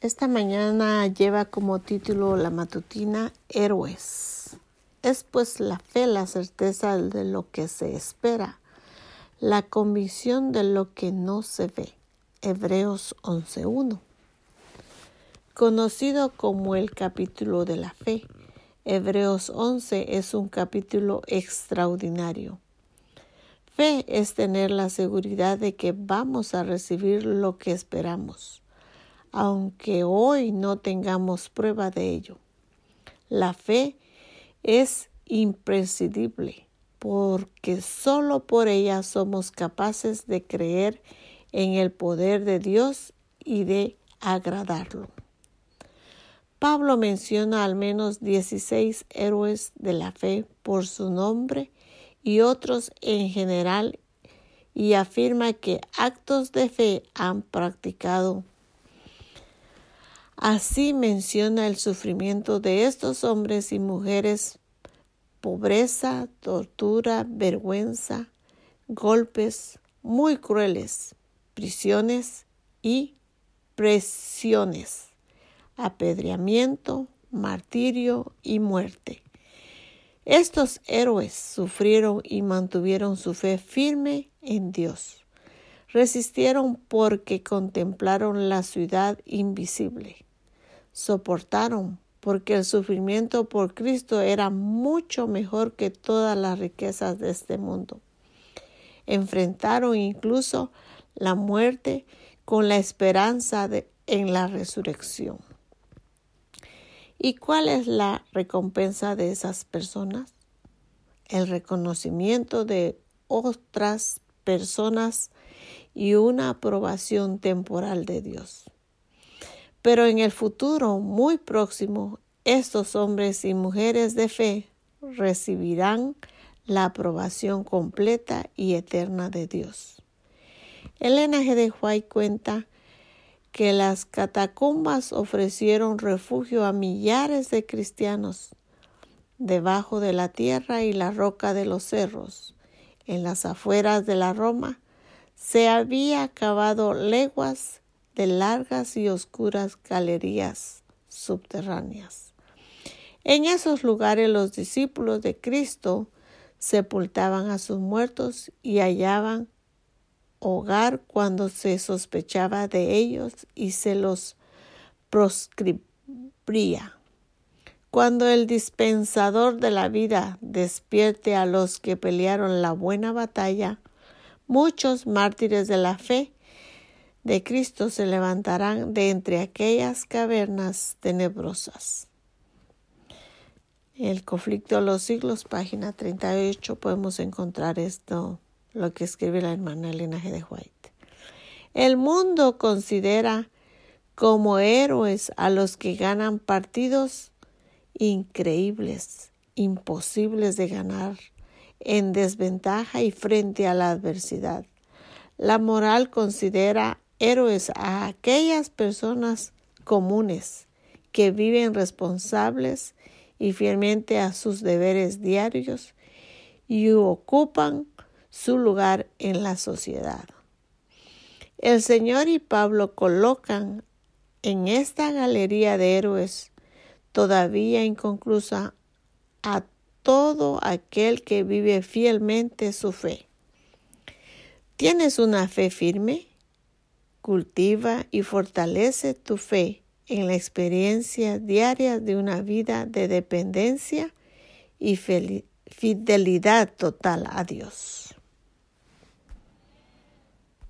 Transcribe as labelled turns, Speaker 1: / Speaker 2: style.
Speaker 1: Esta mañana lleva como título la matutina Héroes. Es pues la fe, la certeza de lo que se espera, la convicción de lo que no se ve. Hebreos 11.1. Conocido como el capítulo de la fe, Hebreos 11 es un capítulo extraordinario. Fe es tener la seguridad de que vamos a recibir lo que esperamos aunque hoy no tengamos prueba de ello. La fe es imprescindible porque solo por ella somos capaces de creer en el poder de Dios y de agradarlo. Pablo menciona al menos 16 héroes de la fe por su nombre y otros en general y afirma que actos de fe han practicado Así menciona el sufrimiento de estos hombres y mujeres, pobreza, tortura, vergüenza, golpes muy crueles, prisiones y presiones, apedreamiento, martirio y muerte. Estos héroes sufrieron y mantuvieron su fe firme en Dios. Resistieron porque contemplaron la ciudad invisible soportaron, porque el sufrimiento por Cristo era mucho mejor que todas las riquezas de este mundo. Enfrentaron incluso la muerte con la esperanza en la resurrección. ¿Y cuál es la recompensa de esas personas? El reconocimiento de otras personas y una aprobación temporal de Dios. Pero en el futuro muy próximo, estos hombres y mujeres de fe recibirán la aprobación completa y eterna de Dios. Elena G. de White cuenta que las catacumbas ofrecieron refugio a millares de cristianos debajo de la tierra y la roca de los cerros. En las afueras de la Roma se había cavado leguas de largas y oscuras galerías subterráneas. En esos lugares los discípulos de Cristo sepultaban a sus muertos y hallaban hogar cuando se sospechaba de ellos y se los proscribía. Cuando el dispensador de la vida despierte a los que pelearon la buena batalla, muchos mártires de la fe de Cristo se levantarán de entre aquellas cavernas tenebrosas. El conflicto de los siglos, página 38, podemos encontrar esto, lo que escribe la hermana Elena G. de White. El mundo considera como héroes a los que ganan partidos increíbles, imposibles de ganar, en desventaja y frente a la adversidad. La moral considera héroes a aquellas personas comunes que viven responsables y fielmente a sus deberes diarios y ocupan su lugar en la sociedad. El Señor y Pablo colocan en esta galería de héroes todavía inconclusa a todo aquel que vive fielmente su fe. ¿Tienes una fe firme? Cultiva y fortalece tu fe en la experiencia diaria de una vida de dependencia y fidelidad total a Dios.